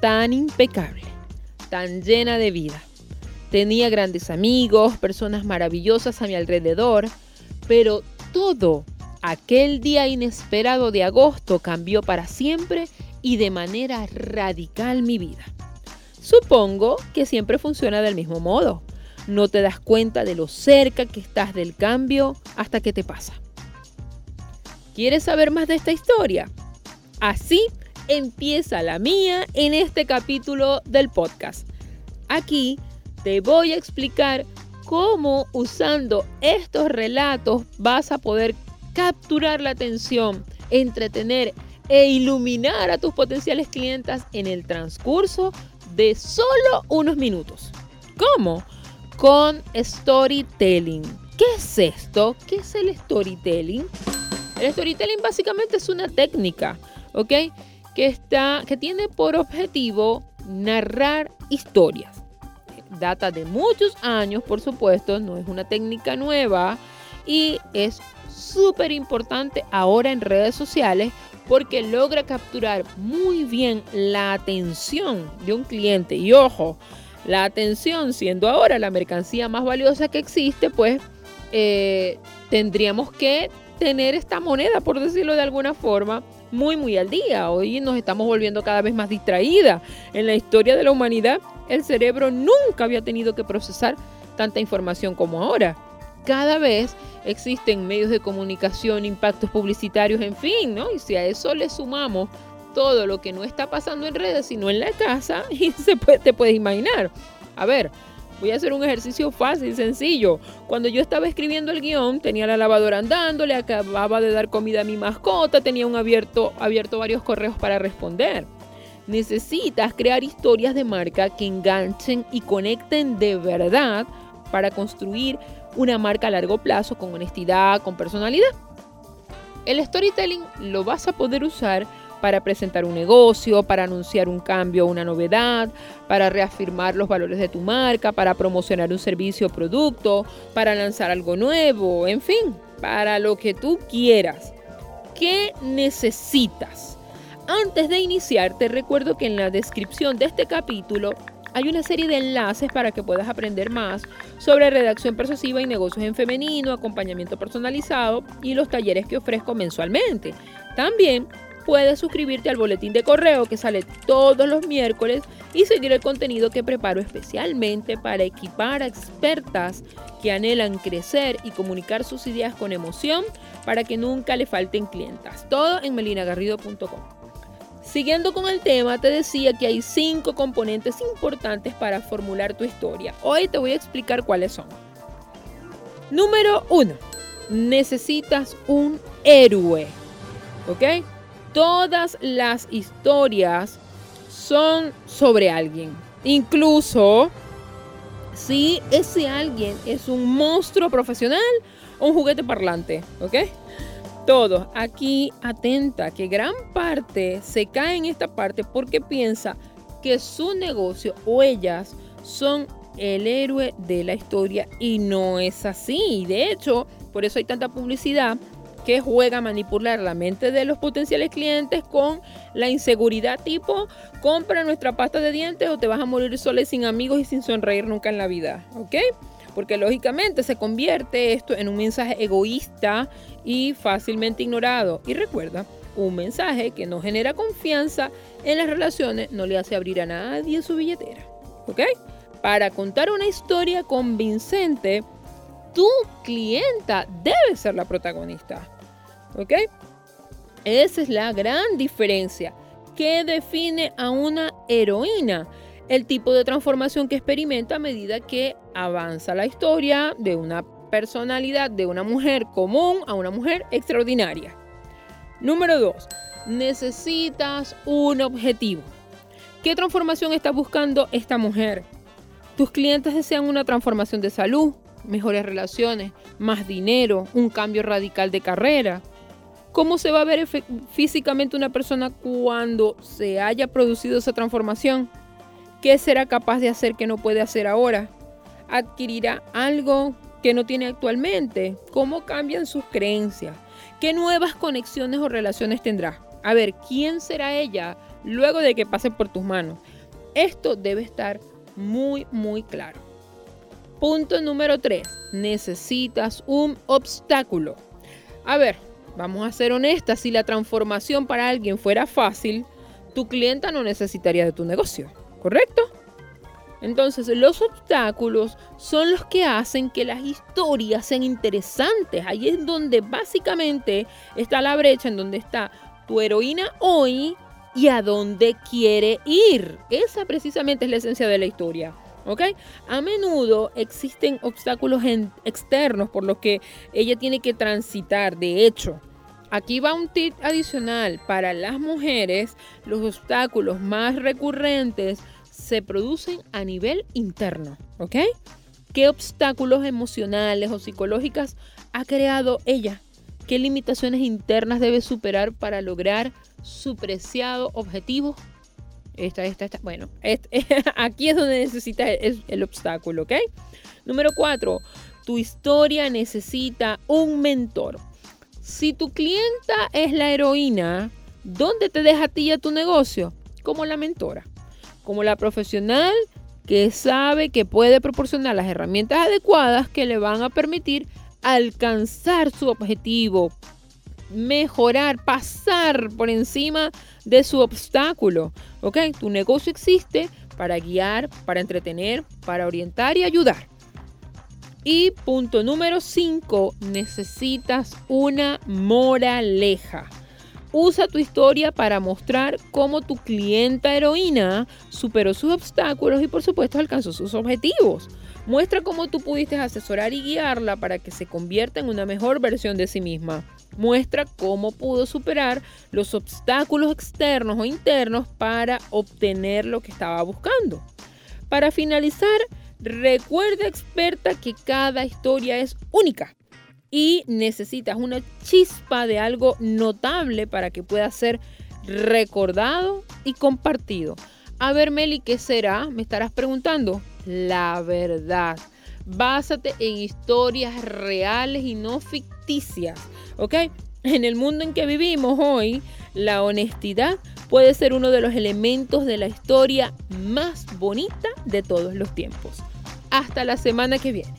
tan impecable, tan llena de vida. Tenía grandes amigos, personas maravillosas a mi alrededor, pero todo aquel día inesperado de agosto cambió para siempre y de manera radical mi vida. Supongo que siempre funciona del mismo modo. No te das cuenta de lo cerca que estás del cambio hasta que te pasa. ¿Quieres saber más de esta historia? Así empieza la mía en este capítulo del podcast. Aquí te voy a explicar cómo usando estos relatos vas a poder capturar la atención, entretener e iluminar a tus potenciales clientes en el transcurso de solo unos minutos. ¿Cómo? Con storytelling. ¿Qué es esto? ¿Qué es el storytelling? El storytelling básicamente es una técnica, ¿ok? Que, está, que tiene por objetivo narrar historias. Data de muchos años, por supuesto, no es una técnica nueva y es súper importante ahora en redes sociales porque logra capturar muy bien la atención de un cliente. Y ojo, la atención siendo ahora la mercancía más valiosa que existe, pues eh, tendríamos que tener esta moneda, por decirlo de alguna forma, muy, muy al día. Hoy nos estamos volviendo cada vez más distraídas. En la historia de la humanidad, el cerebro nunca había tenido que procesar tanta información como ahora. Cada vez existen medios de comunicación, impactos publicitarios, en fin, ¿no? Y si a eso le sumamos todo lo que no está pasando en redes, sino en la casa, y se puede, te puedes imaginar. A ver, Voy a hacer un ejercicio fácil, sencillo. Cuando yo estaba escribiendo el guion, tenía la lavadora andando, le acababa de dar comida a mi mascota, tenía un abierto, abierto varios correos para responder. Necesitas crear historias de marca que enganchen y conecten de verdad para construir una marca a largo plazo con honestidad, con personalidad. El storytelling lo vas a poder usar para presentar un negocio, para anunciar un cambio o una novedad, para reafirmar los valores de tu marca, para promocionar un servicio o producto, para lanzar algo nuevo, en fin, para lo que tú quieras. ¿Qué necesitas? Antes de iniciar, te recuerdo que en la descripción de este capítulo hay una serie de enlaces para que puedas aprender más sobre redacción persuasiva y negocios en femenino, acompañamiento personalizado y los talleres que ofrezco mensualmente. También puedes suscribirte al boletín de correo que sale todos los miércoles y seguir el contenido que preparo especialmente para equipar a expertas que anhelan crecer y comunicar sus ideas con emoción para que nunca le falten clientas. Todo en melinagarrido.com. Siguiendo con el tema, te decía que hay cinco componentes importantes para formular tu historia. Hoy te voy a explicar cuáles son. Número uno, necesitas un héroe. ¿Ok? Todas las historias son sobre alguien. Incluso si ese alguien es un monstruo profesional o un juguete parlante, ¿ok? Todo. Aquí atenta que gran parte se cae en esta parte porque piensa que su negocio o ellas son el héroe de la historia y no es así. De hecho, por eso hay tanta publicidad que juega a manipular la mente de los potenciales clientes con la inseguridad tipo compra nuestra pasta de dientes o te vas a morir sola sin amigos y sin sonreír nunca en la vida, ¿ok? Porque lógicamente se convierte esto en un mensaje egoísta y fácilmente ignorado. Y recuerda, un mensaje que no genera confianza en las relaciones no le hace abrir a nadie su billetera, ¿ok? Para contar una historia convincente, tu clienta debe ser la protagonista. ¿Ok? Esa es la gran diferencia que define a una heroína. El tipo de transformación que experimenta a medida que avanza la historia de una personalidad de una mujer común a una mujer extraordinaria. Número 2. Necesitas un objetivo. ¿Qué transformación está buscando esta mujer? Tus clientes desean una transformación de salud, mejores relaciones, más dinero, un cambio radical de carrera. ¿Cómo se va a ver físicamente una persona cuando se haya producido esa transformación? ¿Qué será capaz de hacer que no puede hacer ahora? ¿Adquirirá algo que no tiene actualmente? ¿Cómo cambian sus creencias? ¿Qué nuevas conexiones o relaciones tendrá? A ver, ¿quién será ella luego de que pase por tus manos? Esto debe estar muy, muy claro. Punto número 3. Necesitas un obstáculo. A ver, vamos a ser honestas. Si la transformación para alguien fuera fácil, tu clienta no necesitaría de tu negocio, ¿correcto? Entonces, los obstáculos son los que hacen que las historias sean interesantes. Ahí es donde básicamente está la brecha, en donde está tu heroína hoy y a dónde quiere ir. Esa precisamente es la esencia de la historia. ¿Ok? A menudo existen obstáculos externos por los que ella tiene que transitar. De hecho, aquí va un tip adicional. Para las mujeres, los obstáculos más recurrentes se producen a nivel interno. ¿Ok? ¿Qué obstáculos emocionales o psicológicas ha creado ella? ¿Qué limitaciones internas debe superar para lograr su preciado objetivo? Esta, esta, esta. Bueno, aquí es donde necesita el, obstáculo, ¿ok? Número cuatro, tu historia necesita un mentor. Si tu clienta es la heroína, ¿dónde te deja a ti a tu negocio? Como la mentora, como la profesional que sabe que puede proporcionar las herramientas adecuadas que le van a permitir alcanzar su objetivo, mejorar, pasar por encima de su obstáculo. ¿Ok? Tu negocio existe para guiar, para entretener, para orientar y ayudar. Y punto número 5, necesitas una moraleja. Usa tu historia para mostrar cómo tu clienta heroína superó sus obstáculos y por supuesto alcanzó sus objetivos. Muestra cómo tú pudiste asesorar y guiarla para que se convierta en una mejor versión de sí misma. Muestra cómo pudo superar los obstáculos externos o internos para obtener lo que estaba buscando. Para finalizar, recuerda experta que cada historia es única y necesitas una chispa de algo notable para que pueda ser recordado y compartido. A ver, Meli, ¿qué será? Me estarás preguntando. La verdad. Básate en historias reales y no ficticias, ¿ok? En el mundo en que vivimos hoy, la honestidad puede ser uno de los elementos de la historia más bonita de todos los tiempos. Hasta la semana que viene.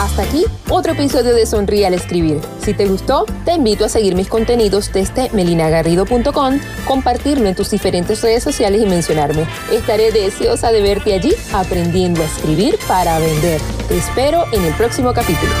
Hasta aquí otro episodio de Sonríe al Escribir. Si te gustó, te invito a seguir mis contenidos desde melinagarrido.com, compartirlo en tus diferentes redes sociales y mencionarme. Estaré deseosa de verte allí aprendiendo a escribir para vender. Te espero en el próximo capítulo.